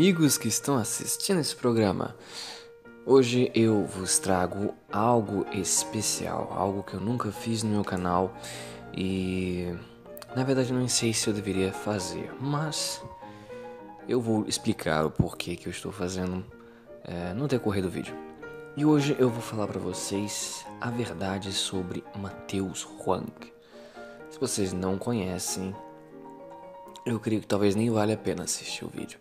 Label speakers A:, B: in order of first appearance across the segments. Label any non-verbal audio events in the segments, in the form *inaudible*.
A: amigos que estão assistindo esse programa. Hoje eu vos trago algo especial, algo que eu nunca fiz no meu canal e na verdade não sei se eu deveria fazer, mas eu vou explicar o porquê que eu estou fazendo é, no decorrer do vídeo. E hoje eu vou falar para vocês a verdade sobre Mateus Huang. Se vocês não conhecem, eu creio que talvez nem valha a pena assistir o vídeo.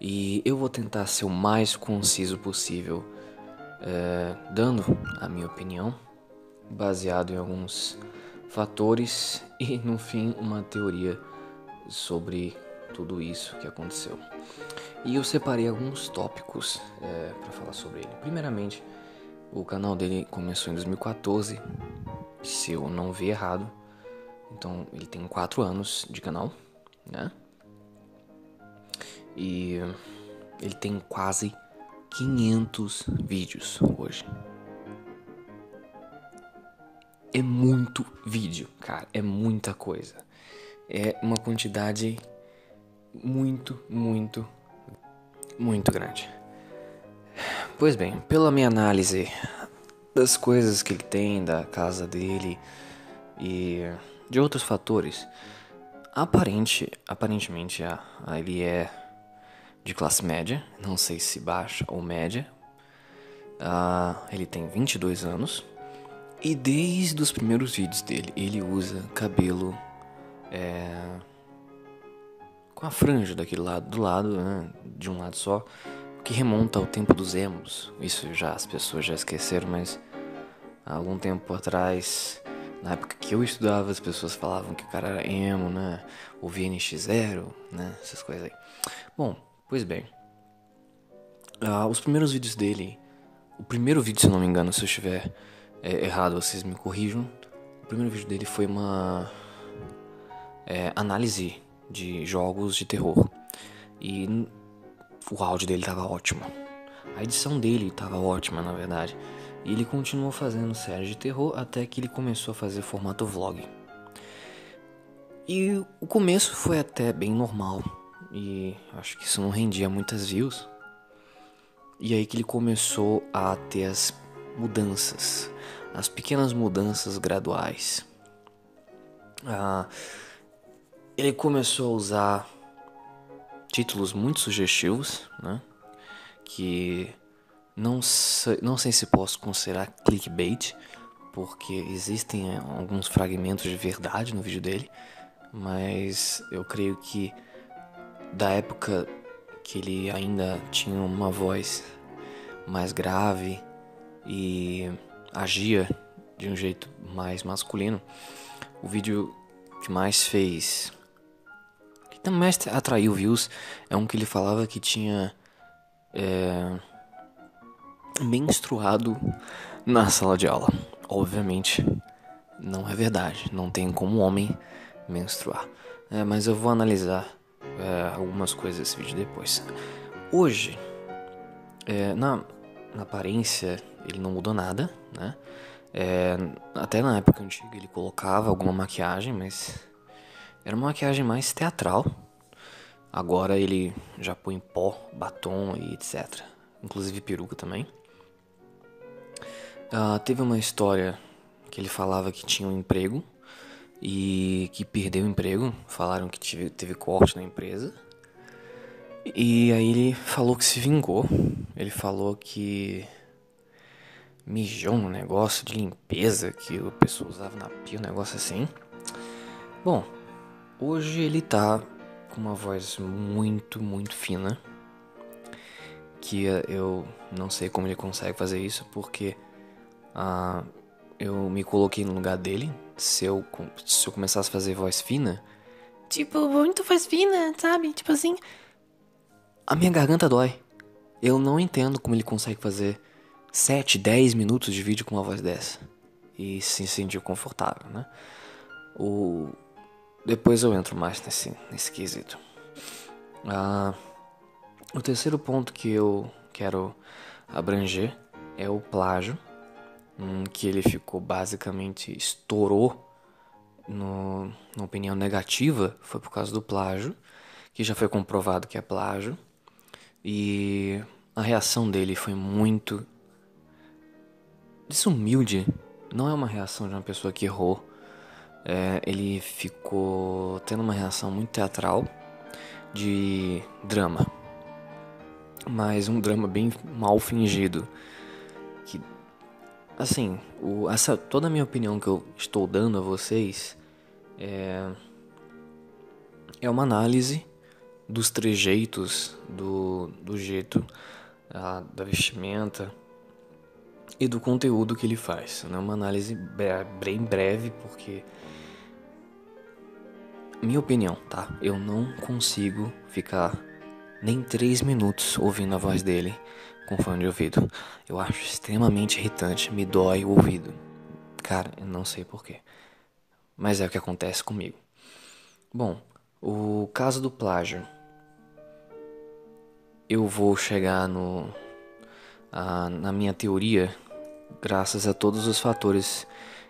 A: E eu vou tentar ser o mais conciso possível, é, dando a minha opinião, baseado em alguns fatores e, no fim, uma teoria sobre tudo isso que aconteceu. E eu separei alguns tópicos é, para falar sobre ele. Primeiramente, o canal dele começou em 2014, se eu não vi errado. Então, ele tem 4 anos de canal, né? E ele tem quase 500 vídeos hoje. É muito vídeo, cara, é muita coisa. É uma quantidade muito, muito, muito grande. Pois bem, pela minha análise das coisas que ele tem, da casa dele e de outros fatores, aparente, aparentemente ele é de classe média, não sei se baixa ou média. Uh, ele tem 22 anos e desde os primeiros vídeos dele ele usa cabelo é, com a franja daquele lado do lado, né, de um lado só, que remonta ao tempo dos emos. Isso já as pessoas já esqueceram, mas há algum tempo atrás, na época que eu estudava, as pessoas falavam que o cara era emo, né? O VNX0, né? Essas coisas aí. Bom, Pois bem, uh, os primeiros vídeos dele, o primeiro vídeo, se eu não me engano, se eu estiver é, errado, vocês me corrijam. O primeiro vídeo dele foi uma é, análise de jogos de terror e o áudio dele tava ótimo. A edição dele tava ótima, na verdade. E ele continuou fazendo série de terror até que ele começou a fazer formato vlog. E o começo foi até bem normal e acho que isso não rendia muitas views. E aí que ele começou a ter as mudanças, as pequenas mudanças graduais. Ah, ele começou a usar títulos muito sugestivos, né? Que não sei, não sei se posso considerar clickbait, porque existem é, alguns fragmentos de verdade no vídeo dele, mas eu creio que da época que ele ainda tinha uma voz mais grave e agia de um jeito mais masculino, o vídeo que mais fez, que também atraiu views, é um que ele falava que tinha é, menstruado na sala de aula. Obviamente, não é verdade, não tem como homem menstruar. É, mas eu vou analisar é, algumas coisas desse vídeo depois. Hoje, é, na, na aparência, ele não mudou nada, né? É, até na época antiga ele colocava alguma maquiagem, mas era uma maquiagem mais teatral. Agora ele já põe pó, batom e etc. Inclusive peruca também. Uh, teve uma história que ele falava que tinha um emprego e que perdeu o emprego. Falaram que tive, teve corte na empresa. E aí ele falou que se vingou. Ele falou que mijou no negócio de limpeza que o pessoal usava na pia, um negócio assim. Bom, hoje ele tá com uma voz muito, muito fina. Que eu não sei como ele consegue fazer isso, porque ah, eu me coloquei no lugar dele se eu, se eu começasse a fazer voz fina, tipo, muito voz fina, sabe? Tipo assim. A minha garganta dói. Eu não entendo como ele consegue fazer 7, 10 minutos de vídeo com uma voz dessa. E se sentir confortável, né? O... Depois eu entro mais nesse, nesse quesito. Ah, o terceiro ponto que eu quero abranger é o plágio que ele ficou basicamente estourou no, na opinião negativa foi por causa do plágio, que já foi comprovado que é plágio. E a reação dele foi muito desumilde. Não é uma reação de uma pessoa que errou. É, ele ficou tendo uma reação muito teatral de drama. Mas um drama bem mal fingido. Assim, o, essa, toda a minha opinião que eu estou dando a vocês é, é uma análise dos trejeitos, do, do jeito, a, da vestimenta e do conteúdo que ele faz. É uma análise bem breve, porque minha opinião, tá? Eu não consigo ficar nem três minutos ouvindo a voz dele com fone de ouvido. Eu acho extremamente irritante, me dói o ouvido. Cara, eu não sei porquê. Mas é o que acontece comigo. Bom, o caso do plágio. Eu vou chegar no. A, na minha teoria graças a todos os fatores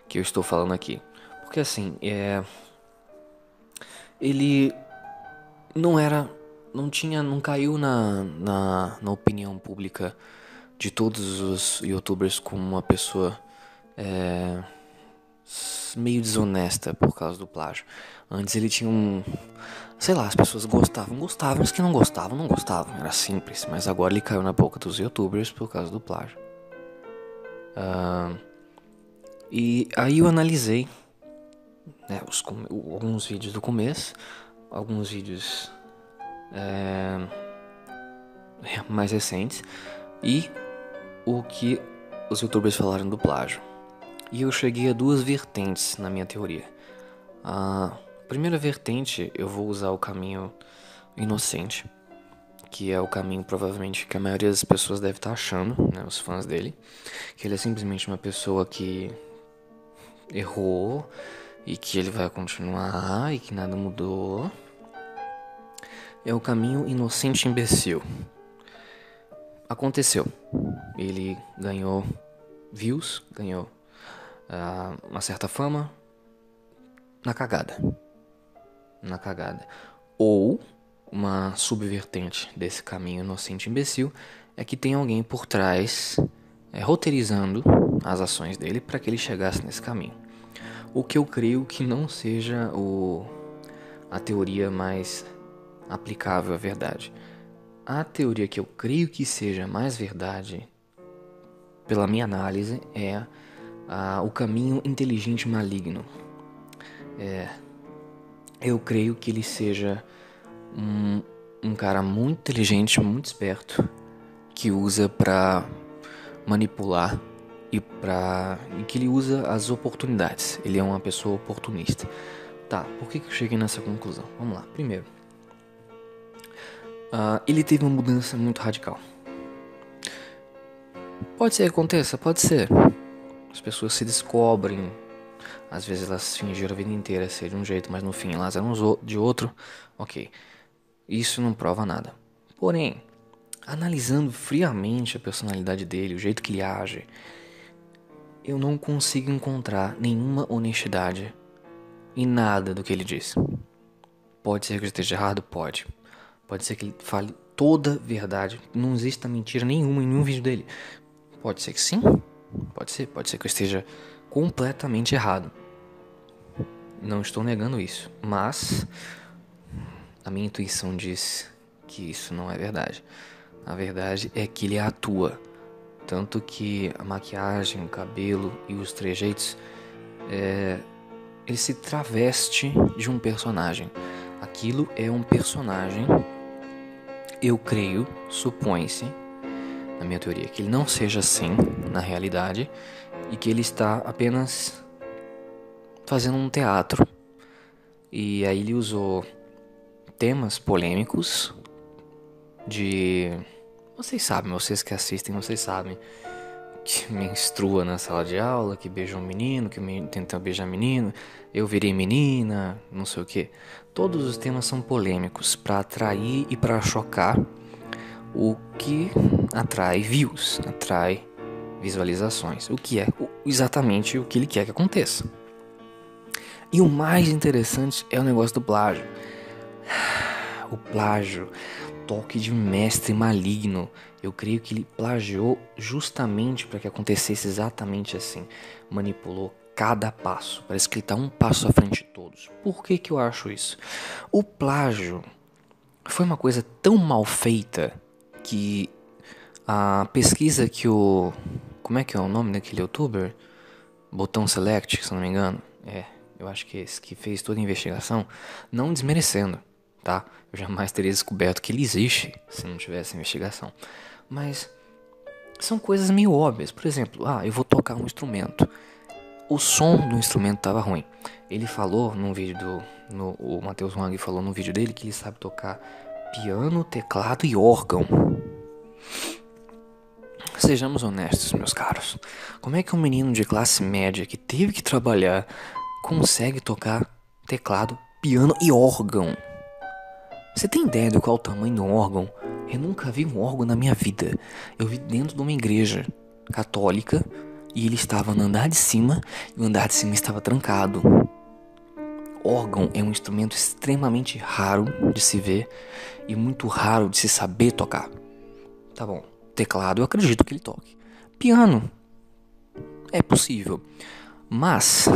A: que eu estou falando aqui. Porque assim, é ele não era, não tinha, não caiu na, na, na opinião pública de todos os youtubers como uma pessoa é, meio desonesta por causa do plágio. Antes ele tinha um. Sei lá, as pessoas gostavam, gostavam, os que não gostavam, não gostavam, era simples. Mas agora ele caiu na boca dos youtubers por causa do plágio. Uh, e aí eu analisei né, os, alguns vídeos do começo, alguns vídeos é, mais recentes e o que os youtubers falaram do plágio. E eu cheguei a duas vertentes na minha teoria. A primeira vertente eu vou usar o caminho inocente, que é o caminho provavelmente que a maioria das pessoas deve estar achando, né, os fãs dele, que ele é simplesmente uma pessoa que errou e que ele vai continuar e que nada mudou. É o caminho inocente imbecil. Aconteceu. Ele ganhou views, ganhou uh, uma certa fama na cagada. Na cagada. Ou uma subvertente desse caminho inocente imbecil é que tem alguém por trás é, roteirizando as ações dele para que ele chegasse nesse caminho o que eu creio que não seja o, a teoria mais aplicável à verdade. A teoria que eu creio que seja mais verdade, pela minha análise, é a, o caminho inteligente maligno. É, eu creio que ele seja um, um cara muito inteligente, muito esperto, que usa para manipular e para que ele usa as oportunidades. Ele é uma pessoa oportunista. Tá, por que, que eu cheguei nessa conclusão? Vamos lá. Primeiro, uh, ele teve uma mudança muito radical. Pode ser que aconteça, pode ser. As pessoas se descobrem. Às vezes elas fingiram a vida inteira ser de um jeito, mas no fim elas eram de outro. Ok. Isso não prova nada. Porém, analisando friamente a personalidade dele, o jeito que ele age, eu não consigo encontrar nenhuma honestidade em nada do que ele disse. Pode ser que eu esteja errado? Pode. Pode ser que ele fale toda a verdade. Não exista mentira nenhuma em nenhum vídeo dele. Pode ser que sim. Pode ser. Pode ser que eu esteja completamente errado. Não estou negando isso. Mas a minha intuição diz que isso não é verdade. A verdade é que ele atua tanto que a maquiagem, o cabelo e os trejeitos, é, ele se traveste de um personagem. Aquilo é um personagem, eu creio, supõe-se, na minha teoria, que ele não seja assim na realidade e que ele está apenas fazendo um teatro. E aí ele usou temas polêmicos de vocês sabem, vocês que assistem, vocês sabem que menstrua na sala de aula, que beija um menino, que tenta beijar menino, eu virei menina, não sei o que. Todos os temas são polêmicos para atrair e para chocar, o que atrai views, atrai visualizações, o que é exatamente o que ele quer que aconteça. E o mais interessante é o negócio do plágio. *sighs* O plágio toque de mestre maligno. Eu creio que ele plagiou justamente para que acontecesse exatamente assim. Manipulou cada passo. Parece que ele está um passo à frente de todos. Por que, que eu acho isso? O plágio foi uma coisa tão mal feita que a pesquisa que o. Como é que é o nome daquele youtuber? Botão Select, se não me engano. É, eu acho que esse que fez toda a investigação. Não desmerecendo, tá? Eu jamais teria descoberto que ele existe se não tivesse investigação. Mas são coisas meio óbvias. Por exemplo, ah, eu vou tocar um instrumento. O som do instrumento estava ruim. Ele falou num vídeo do. No, o Matheus Wang falou no vídeo dele que ele sabe tocar piano, teclado e órgão. Sejamos honestos, meus caros. Como é que um menino de classe média que teve que trabalhar consegue tocar teclado, piano e órgão? Você tem ideia do qual o tamanho do órgão? Eu nunca vi um órgão na minha vida. Eu vi dentro de uma igreja católica e ele estava no andar de cima e o andar de cima estava trancado. Órgão é um instrumento extremamente raro de se ver e muito raro de se saber tocar. Tá bom, teclado eu acredito que ele toque. Piano é possível, mas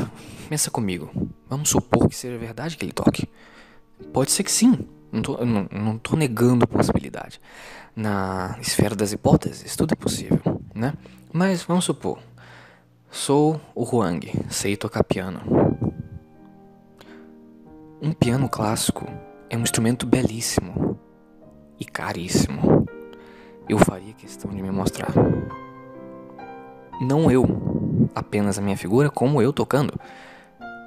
A: pensa comigo. Vamos supor que seja verdade que ele toque. Pode ser que sim. Não tô negando a possibilidade. Na esfera das hipóteses, tudo é possível, né? Mas vamos supor. Sou o Huang, sei tocar piano. Um piano clássico é um instrumento belíssimo e caríssimo. Eu faria questão de me mostrar. Não eu, apenas a minha figura, como eu tocando.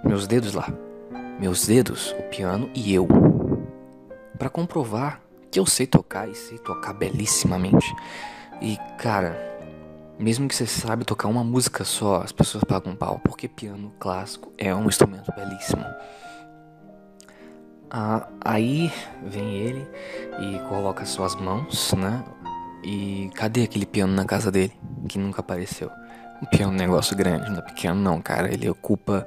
A: Meus dedos lá. Meus dedos, o piano e eu para comprovar que eu sei tocar e sei tocar belíssimamente. E cara, mesmo que você sabe tocar uma música só, as pessoas pagam um pau, porque piano clássico é um instrumento belíssimo. Ah, aí vem ele e coloca suas mãos, né? E cadê aquele piano na casa dele que nunca apareceu? O piano é um negócio grande, não é pequeno não, cara. Ele ocupa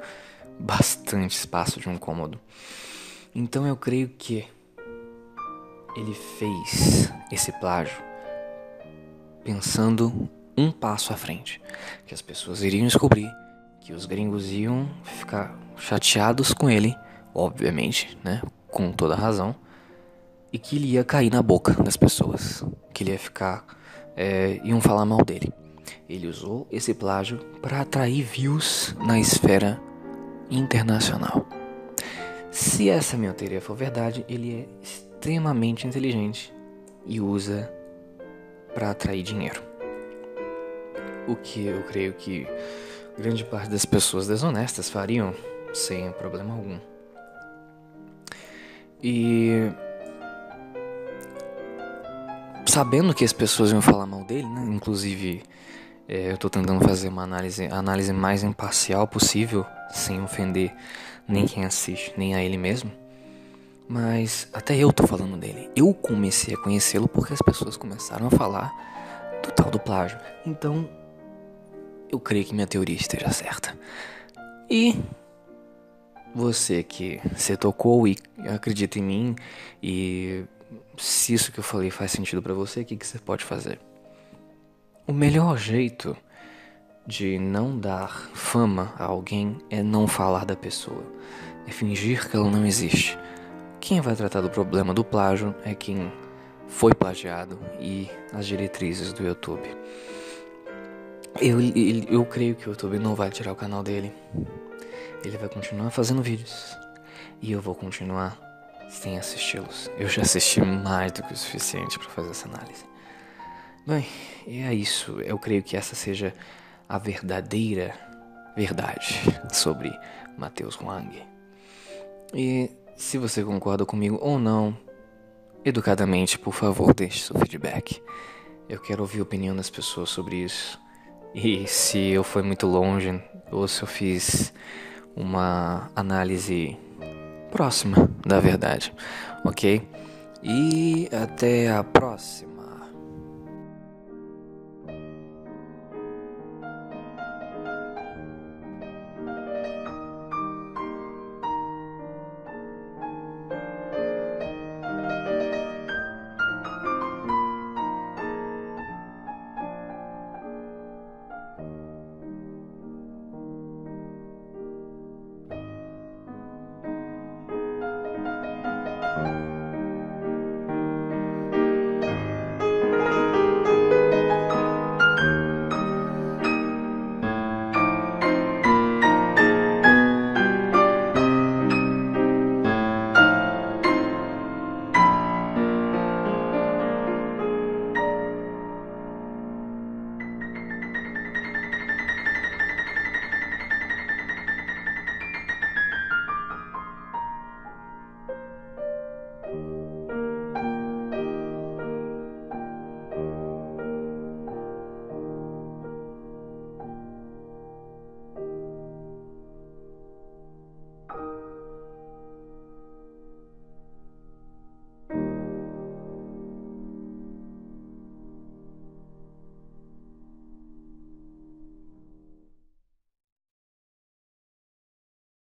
A: bastante espaço de um cômodo. Então eu creio que ele fez esse plágio pensando um passo à frente, que as pessoas iriam descobrir, que os gringos iam ficar chateados com ele, obviamente, né, com toda razão, e que ele ia cair na boca das pessoas, que ele ia ficar, é, iam falar mal dele. Ele usou esse plágio para atrair views na esfera internacional. Se essa minha teoria for verdade, ele é extremamente inteligente e usa para atrair dinheiro. O que eu creio que grande parte das pessoas desonestas fariam sem problema algum. E sabendo que as pessoas iam falar mal dele, né? Inclusive, é, eu estou tentando fazer uma análise, análise mais imparcial possível, sem ofender nem quem assiste, nem a ele mesmo. Mas até eu tô falando dele. Eu comecei a conhecê-lo porque as pessoas começaram a falar do tal do plágio. Então, eu creio que minha teoria esteja certa. E você que se tocou e acredita em mim e se isso que eu falei faz sentido para você, o que, que você pode fazer? O melhor jeito de não dar fama a alguém é não falar da pessoa, é fingir que ela não existe. Quem vai tratar do problema do plágio é quem foi plagiado e as diretrizes do YouTube. Eu, eu, eu creio que o YouTube não vai tirar o canal dele. Ele vai continuar fazendo vídeos. E eu vou continuar sem assisti-los. Eu já assisti mais do que o suficiente para fazer essa análise. Bem, é isso. Eu creio que essa seja a verdadeira verdade sobre Matheus Wang. E se você concorda comigo ou não, educadamente, por favor, deixe seu feedback. Eu quero ouvir a opinião das pessoas sobre isso. E se eu fui muito longe ou se eu fiz uma análise próxima da verdade, ok? E até a próxima.